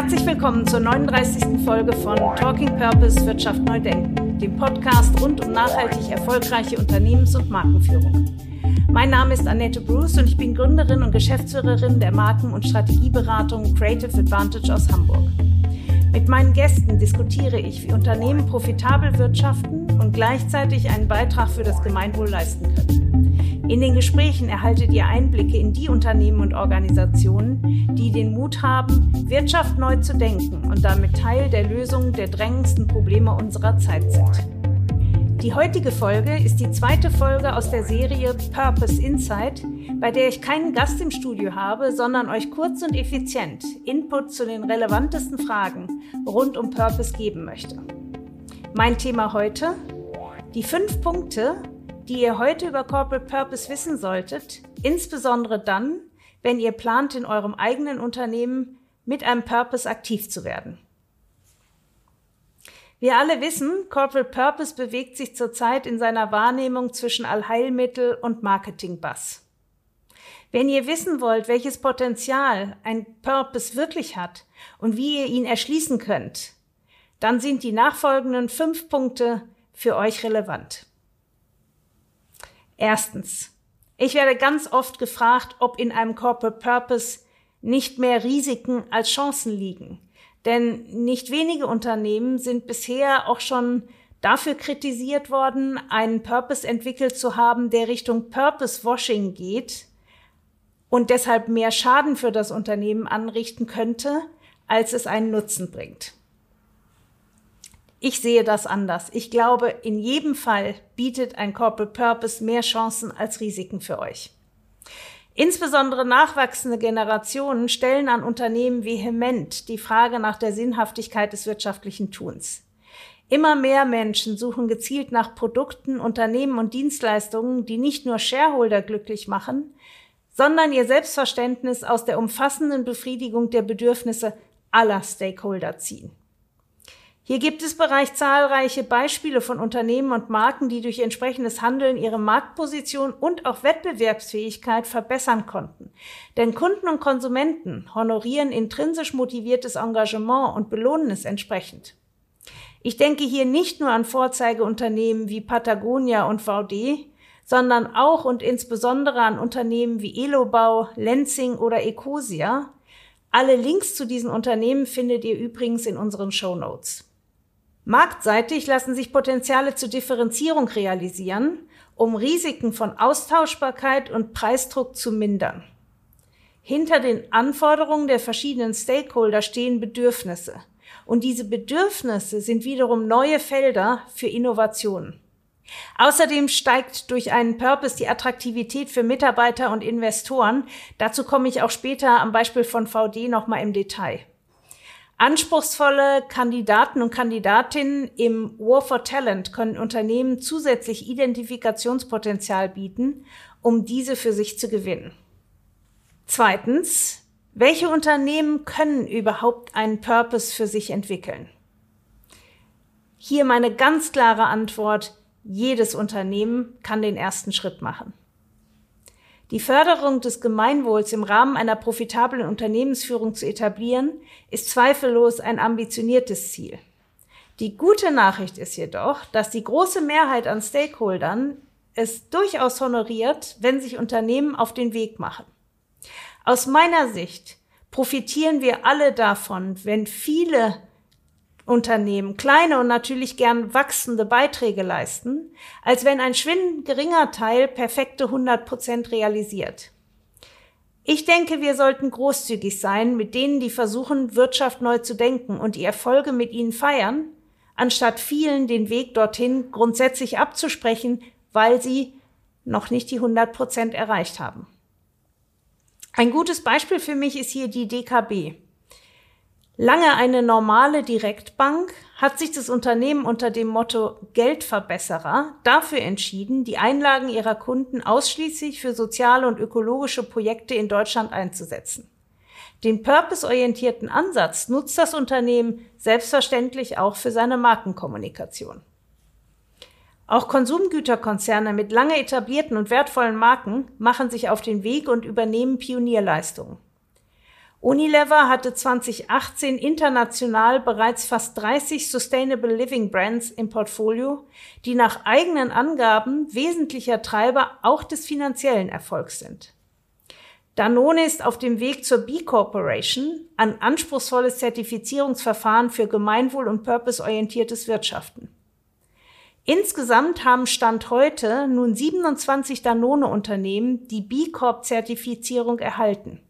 Herzlich willkommen zur 39. Folge von Talking Purpose Wirtschaft neu denken, dem Podcast rund um nachhaltig erfolgreiche Unternehmens- und Markenführung. Mein Name ist Annette Bruce und ich bin Gründerin und Geschäftsführerin der Marken- und Strategieberatung Creative Advantage aus Hamburg. Mit meinen Gästen diskutiere ich, wie Unternehmen profitabel wirtschaften und gleichzeitig einen Beitrag für das Gemeinwohl leisten können. In den Gesprächen erhaltet ihr Einblicke in die Unternehmen und Organisationen, die den Mut haben, Wirtschaft neu zu denken und damit Teil der Lösung der drängendsten Probleme unserer Zeit sind. Die heutige Folge ist die zweite Folge aus der Serie Purpose Insight, bei der ich keinen Gast im Studio habe, sondern euch kurz und effizient Input zu den relevantesten Fragen rund um Purpose geben möchte. Mein Thema heute? Die fünf Punkte, die ihr heute über Corporate Purpose wissen solltet, insbesondere dann, wenn ihr plant, in eurem eigenen Unternehmen mit einem Purpose aktiv zu werden. Wir alle wissen, Corporate Purpose bewegt sich zurzeit in seiner Wahrnehmung zwischen Allheilmittel und Marketing-Bass. Wenn ihr wissen wollt, welches Potenzial ein Purpose wirklich hat und wie ihr ihn erschließen könnt, dann sind die nachfolgenden fünf Punkte für euch relevant. Erstens. Ich werde ganz oft gefragt, ob in einem Corporate Purpose nicht mehr Risiken als Chancen liegen. Denn nicht wenige Unternehmen sind bisher auch schon dafür kritisiert worden, einen Purpose entwickelt zu haben, der Richtung Purpose Washing geht und deshalb mehr Schaden für das Unternehmen anrichten könnte, als es einen Nutzen bringt. Ich sehe das anders. Ich glaube, in jedem Fall bietet ein Corporate Purpose mehr Chancen als Risiken für euch. Insbesondere nachwachsende Generationen stellen an Unternehmen vehement die Frage nach der Sinnhaftigkeit des wirtschaftlichen Tuns. Immer mehr Menschen suchen gezielt nach Produkten, Unternehmen und Dienstleistungen, die nicht nur Shareholder glücklich machen, sondern ihr Selbstverständnis aus der umfassenden Befriedigung der Bedürfnisse aller Stakeholder ziehen. Hier gibt es bereits zahlreiche Beispiele von Unternehmen und Marken, die durch entsprechendes Handeln ihre Marktposition und auch Wettbewerbsfähigkeit verbessern konnten. Denn Kunden und Konsumenten honorieren intrinsisch motiviertes Engagement und belohnen es entsprechend. Ich denke hier nicht nur an Vorzeigeunternehmen wie Patagonia und VD, sondern auch und insbesondere an Unternehmen wie Elobau, Lenzing oder Ecosia. Alle Links zu diesen Unternehmen findet ihr übrigens in unseren Show Notes. Marktseitig lassen sich Potenziale zur Differenzierung realisieren, um Risiken von Austauschbarkeit und Preisdruck zu mindern. Hinter den Anforderungen der verschiedenen Stakeholder stehen Bedürfnisse. Und diese Bedürfnisse sind wiederum neue Felder für Innovationen. Außerdem steigt durch einen Purpose die Attraktivität für Mitarbeiter und Investoren. Dazu komme ich auch später am Beispiel von VD nochmal im Detail. Anspruchsvolle Kandidaten und Kandidatinnen im War for Talent können Unternehmen zusätzlich Identifikationspotenzial bieten, um diese für sich zu gewinnen. Zweitens, welche Unternehmen können überhaupt einen Purpose für sich entwickeln? Hier meine ganz klare Antwort, jedes Unternehmen kann den ersten Schritt machen. Die Förderung des Gemeinwohls im Rahmen einer profitablen Unternehmensführung zu etablieren, ist zweifellos ein ambitioniertes Ziel. Die gute Nachricht ist jedoch, dass die große Mehrheit an Stakeholdern es durchaus honoriert, wenn sich Unternehmen auf den Weg machen. Aus meiner Sicht profitieren wir alle davon, wenn viele Unternehmen kleine und natürlich gern wachsende Beiträge leisten, als wenn ein schwindend geringer Teil perfekte 100 Prozent realisiert. Ich denke, wir sollten großzügig sein mit denen, die versuchen, Wirtschaft neu zu denken und die Erfolge mit ihnen feiern, anstatt vielen den Weg dorthin grundsätzlich abzusprechen, weil sie noch nicht die 100 Prozent erreicht haben. Ein gutes Beispiel für mich ist hier die DKB. Lange eine normale Direktbank hat sich das Unternehmen unter dem Motto Geldverbesserer dafür entschieden, die Einlagen ihrer Kunden ausschließlich für soziale und ökologische Projekte in Deutschland einzusetzen. Den purpose-orientierten Ansatz nutzt das Unternehmen selbstverständlich auch für seine Markenkommunikation. Auch Konsumgüterkonzerne mit lange etablierten und wertvollen Marken machen sich auf den Weg und übernehmen Pionierleistungen. Unilever hatte 2018 international bereits fast 30 Sustainable Living Brands im Portfolio, die nach eigenen Angaben wesentlicher Treiber auch des finanziellen Erfolgs sind. Danone ist auf dem Weg zur B Corporation, ein anspruchsvolles Zertifizierungsverfahren für gemeinwohl- und purpose-orientiertes Wirtschaften. Insgesamt haben Stand heute nun 27 Danone-Unternehmen die B Corp-Zertifizierung erhalten.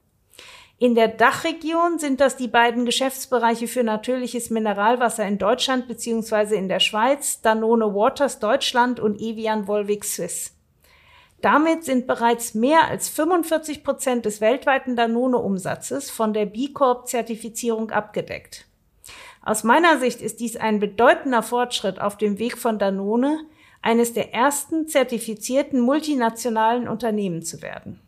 In der Dachregion sind das die beiden Geschäftsbereiche für natürliches Mineralwasser in Deutschland bzw. in der Schweiz, Danone Waters Deutschland und Evian Volvic Swiss. Damit sind bereits mehr als 45 Prozent des weltweiten Danone-Umsatzes von der B Corp-Zertifizierung abgedeckt. Aus meiner Sicht ist dies ein bedeutender Fortschritt auf dem Weg von Danone, eines der ersten zertifizierten multinationalen Unternehmen zu werden.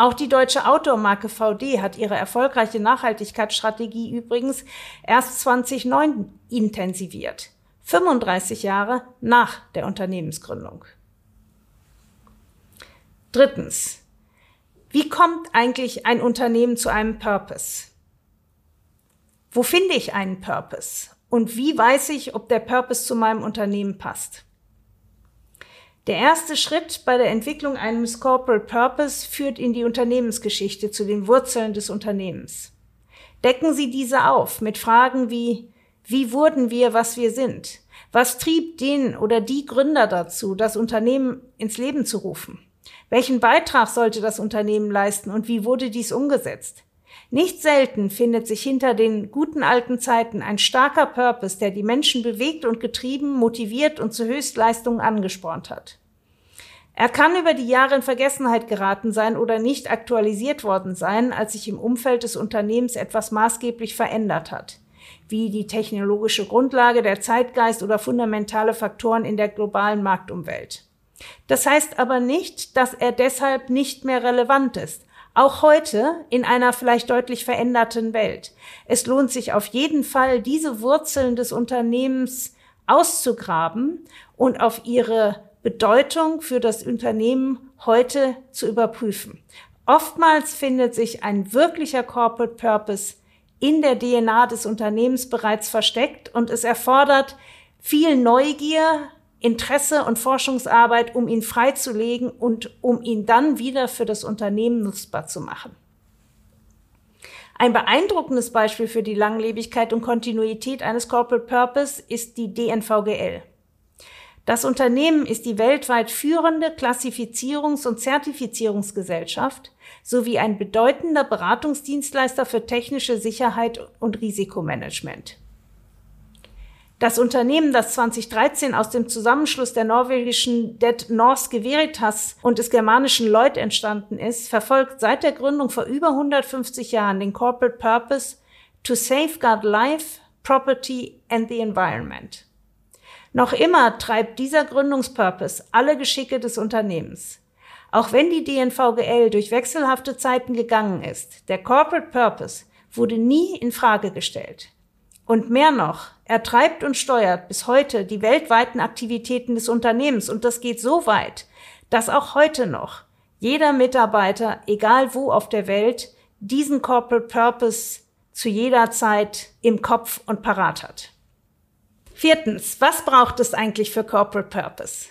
Auch die deutsche Outdoor-Marke VD hat ihre erfolgreiche Nachhaltigkeitsstrategie übrigens erst 2009 intensiviert. 35 Jahre nach der Unternehmensgründung. Drittens. Wie kommt eigentlich ein Unternehmen zu einem Purpose? Wo finde ich einen Purpose? Und wie weiß ich, ob der Purpose zu meinem Unternehmen passt? Der erste Schritt bei der Entwicklung eines Corporate Purpose führt in die Unternehmensgeschichte zu den Wurzeln des Unternehmens. Decken Sie diese auf mit Fragen wie, wie wurden wir, was wir sind? Was trieb den oder die Gründer dazu, das Unternehmen ins Leben zu rufen? Welchen Beitrag sollte das Unternehmen leisten und wie wurde dies umgesetzt? Nicht selten findet sich hinter den guten alten Zeiten ein starker Purpose, der die Menschen bewegt und getrieben, motiviert und zu Höchstleistungen angespornt hat. Er kann über die Jahre in Vergessenheit geraten sein oder nicht aktualisiert worden sein, als sich im Umfeld des Unternehmens etwas maßgeblich verändert hat, wie die technologische Grundlage, der Zeitgeist oder fundamentale Faktoren in der globalen Marktumwelt. Das heißt aber nicht, dass er deshalb nicht mehr relevant ist, auch heute in einer vielleicht deutlich veränderten Welt. Es lohnt sich auf jeden Fall, diese Wurzeln des Unternehmens auszugraben und auf ihre Bedeutung für das Unternehmen heute zu überprüfen. Oftmals findet sich ein wirklicher Corporate Purpose in der DNA des Unternehmens bereits versteckt und es erfordert viel Neugier, Interesse und Forschungsarbeit, um ihn freizulegen und um ihn dann wieder für das Unternehmen nutzbar zu machen. Ein beeindruckendes Beispiel für die Langlebigkeit und Kontinuität eines Corporate Purpose ist die DNVGL. Das Unternehmen ist die weltweit führende Klassifizierungs- und Zertifizierungsgesellschaft sowie ein bedeutender Beratungsdienstleister für technische Sicherheit und Risikomanagement. Das Unternehmen, das 2013 aus dem Zusammenschluss der norwegischen Det Norske Veritas und des germanischen Lloyd entstanden ist, verfolgt seit der Gründung vor über 150 Jahren den Corporate Purpose to safeguard life, property and the environment. Noch immer treibt dieser Gründungspurpose alle Geschicke des Unternehmens. Auch wenn die DNVGL durch wechselhafte Zeiten gegangen ist, der Corporate Purpose wurde nie in Frage gestellt. Und mehr noch, er treibt und steuert bis heute die weltweiten Aktivitäten des Unternehmens und das geht so weit, dass auch heute noch jeder Mitarbeiter, egal wo auf der Welt, diesen Corporate Purpose zu jeder Zeit im Kopf und parat hat. Viertens, was braucht es eigentlich für Corporate Purpose?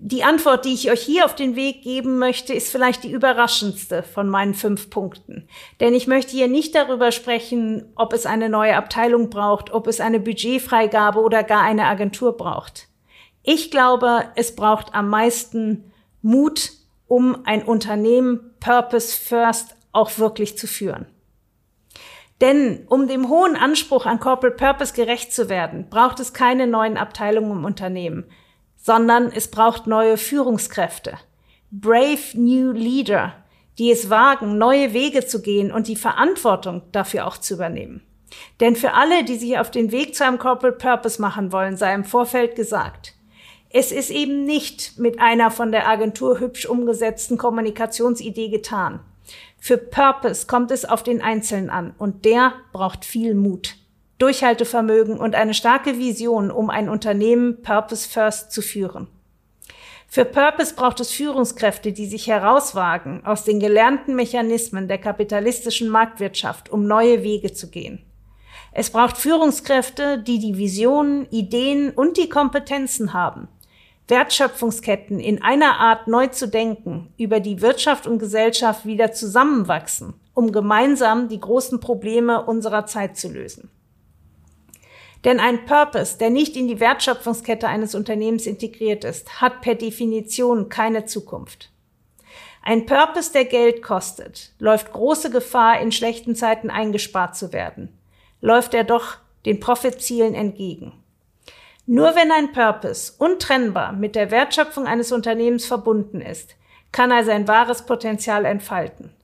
Die Antwort, die ich euch hier auf den Weg geben möchte, ist vielleicht die überraschendste von meinen fünf Punkten. Denn ich möchte hier nicht darüber sprechen, ob es eine neue Abteilung braucht, ob es eine Budgetfreigabe oder gar eine Agentur braucht. Ich glaube, es braucht am meisten Mut, um ein Unternehmen Purpose First auch wirklich zu führen. Denn um dem hohen Anspruch an Corporate Purpose gerecht zu werden, braucht es keine neuen Abteilungen im Unternehmen sondern es braucht neue Führungskräfte. Brave New Leader, die es wagen, neue Wege zu gehen und die Verantwortung dafür auch zu übernehmen. Denn für alle, die sich auf den Weg zu einem Corporate Purpose machen wollen, sei im Vorfeld gesagt, es ist eben nicht mit einer von der Agentur hübsch umgesetzten Kommunikationsidee getan. Für Purpose kommt es auf den Einzelnen an und der braucht viel Mut. Durchhaltevermögen und eine starke Vision, um ein Unternehmen Purpose First zu führen. Für Purpose braucht es Führungskräfte, die sich herauswagen aus den gelernten Mechanismen der kapitalistischen Marktwirtschaft, um neue Wege zu gehen. Es braucht Führungskräfte, die die Visionen, Ideen und die Kompetenzen haben, Wertschöpfungsketten in einer Art neu zu denken, über die Wirtschaft und Gesellschaft wieder zusammenwachsen, um gemeinsam die großen Probleme unserer Zeit zu lösen. Denn ein Purpose, der nicht in die Wertschöpfungskette eines Unternehmens integriert ist, hat per Definition keine Zukunft. Ein Purpose, der Geld kostet, läuft große Gefahr, in schlechten Zeiten eingespart zu werden. Läuft er doch den Profitzielen entgegen. Nur wenn ein Purpose untrennbar mit der Wertschöpfung eines Unternehmens verbunden ist, kann er sein wahres Potenzial entfalten.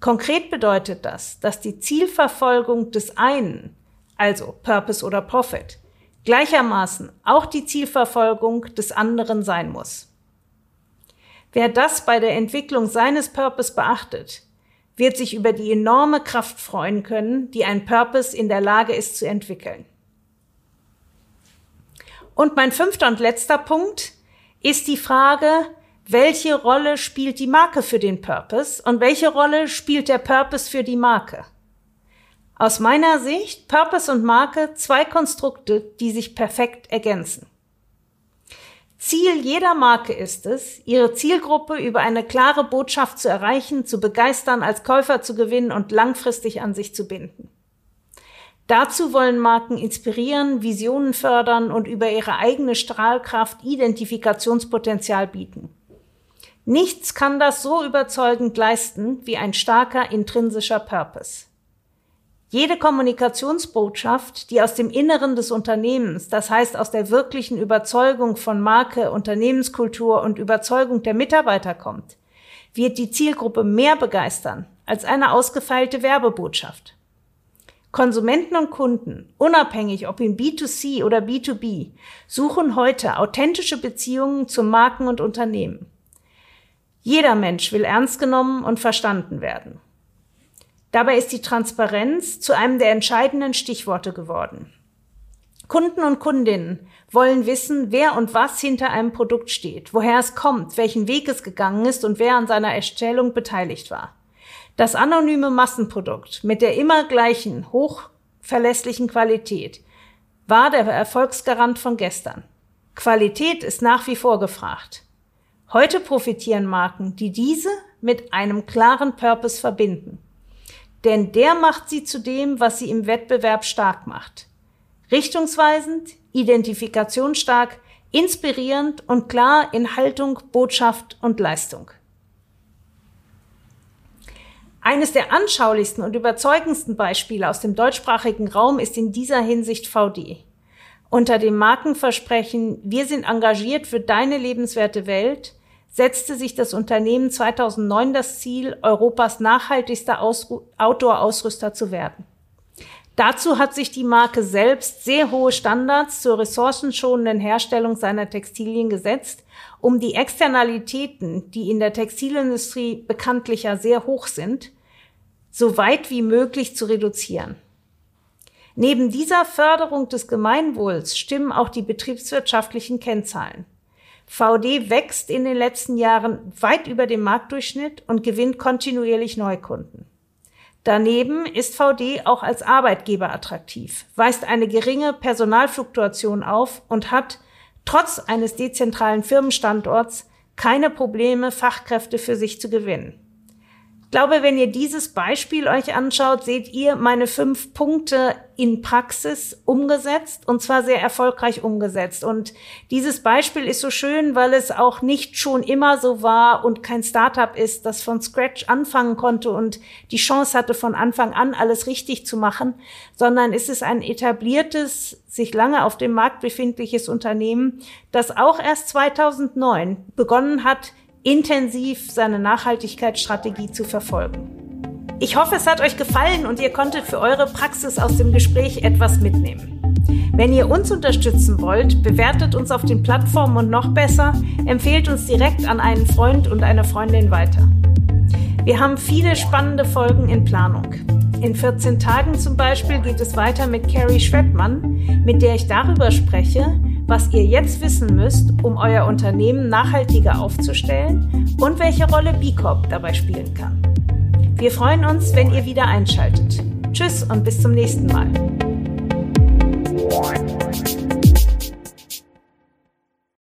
Konkret bedeutet das, dass die Zielverfolgung des einen, also Purpose oder Profit, gleichermaßen auch die Zielverfolgung des anderen sein muss. Wer das bei der Entwicklung seines Purpose beachtet, wird sich über die enorme Kraft freuen können, die ein Purpose in der Lage ist zu entwickeln. Und mein fünfter und letzter Punkt ist die Frage, welche Rolle spielt die Marke für den Purpose und welche Rolle spielt der Purpose für die Marke? Aus meiner Sicht Purpose und Marke zwei Konstrukte, die sich perfekt ergänzen. Ziel jeder Marke ist es, ihre Zielgruppe über eine klare Botschaft zu erreichen, zu begeistern, als Käufer zu gewinnen und langfristig an sich zu binden. Dazu wollen Marken inspirieren, Visionen fördern und über ihre eigene Strahlkraft Identifikationspotenzial bieten. Nichts kann das so überzeugend leisten wie ein starker intrinsischer Purpose. Jede Kommunikationsbotschaft, die aus dem Inneren des Unternehmens, das heißt aus der wirklichen Überzeugung von Marke, Unternehmenskultur und Überzeugung der Mitarbeiter kommt, wird die Zielgruppe mehr begeistern als eine ausgefeilte Werbebotschaft. Konsumenten und Kunden, unabhängig ob in B2C oder B2B, suchen heute authentische Beziehungen zu Marken und Unternehmen. Jeder Mensch will ernst genommen und verstanden werden. Dabei ist die Transparenz zu einem der entscheidenden Stichworte geworden. Kunden und Kundinnen wollen wissen, wer und was hinter einem Produkt steht, woher es kommt, welchen Weg es gegangen ist und wer an seiner Erstellung beteiligt war. Das anonyme Massenprodukt mit der immer gleichen, hochverlässlichen Qualität war der Erfolgsgarant von gestern. Qualität ist nach wie vor gefragt. Heute profitieren Marken, die diese mit einem klaren Purpose verbinden. Denn der macht sie zu dem, was sie im Wettbewerb stark macht. Richtungsweisend, identifikationsstark, inspirierend und klar in Haltung, Botschaft und Leistung. Eines der anschaulichsten und überzeugendsten Beispiele aus dem deutschsprachigen Raum ist in dieser Hinsicht VD. Unter dem Markenversprechen Wir sind engagiert für deine lebenswerte Welt setzte sich das Unternehmen 2009 das Ziel, Europas nachhaltigster Outdoor-Ausrüster zu werden. Dazu hat sich die Marke selbst sehr hohe Standards zur ressourcenschonenden Herstellung seiner Textilien gesetzt, um die Externalitäten, die in der Textilindustrie bekanntlich ja sehr hoch sind, so weit wie möglich zu reduzieren. Neben dieser Förderung des Gemeinwohls stimmen auch die betriebswirtschaftlichen Kennzahlen. VD wächst in den letzten Jahren weit über dem Marktdurchschnitt und gewinnt kontinuierlich Neukunden. Daneben ist VD auch als Arbeitgeber attraktiv, weist eine geringe Personalfluktuation auf und hat trotz eines dezentralen Firmenstandorts keine Probleme, Fachkräfte für sich zu gewinnen. Ich glaube, wenn ihr dieses Beispiel euch anschaut, seht ihr meine fünf Punkte in Praxis umgesetzt und zwar sehr erfolgreich umgesetzt. Und dieses Beispiel ist so schön, weil es auch nicht schon immer so war und kein Startup ist, das von Scratch anfangen konnte und die Chance hatte, von Anfang an alles richtig zu machen, sondern es ist ein etabliertes, sich lange auf dem Markt befindliches Unternehmen, das auch erst 2009 begonnen hat, intensiv seine Nachhaltigkeitsstrategie zu verfolgen. Ich hoffe, es hat euch gefallen und ihr konntet für eure Praxis aus dem Gespräch etwas mitnehmen. Wenn ihr uns unterstützen wollt, bewertet uns auf den Plattformen und noch besser, empfehlt uns direkt an einen Freund und eine Freundin weiter. Wir haben viele spannende Folgen in Planung. In 14 Tagen zum Beispiel geht es weiter mit Carrie Schwettmann, mit der ich darüber spreche, was ihr jetzt wissen müsst, um euer Unternehmen nachhaltiger aufzustellen und welche Rolle B Corp dabei spielen kann. Wir freuen uns, wenn ihr wieder einschaltet. Tschüss und bis zum nächsten Mal.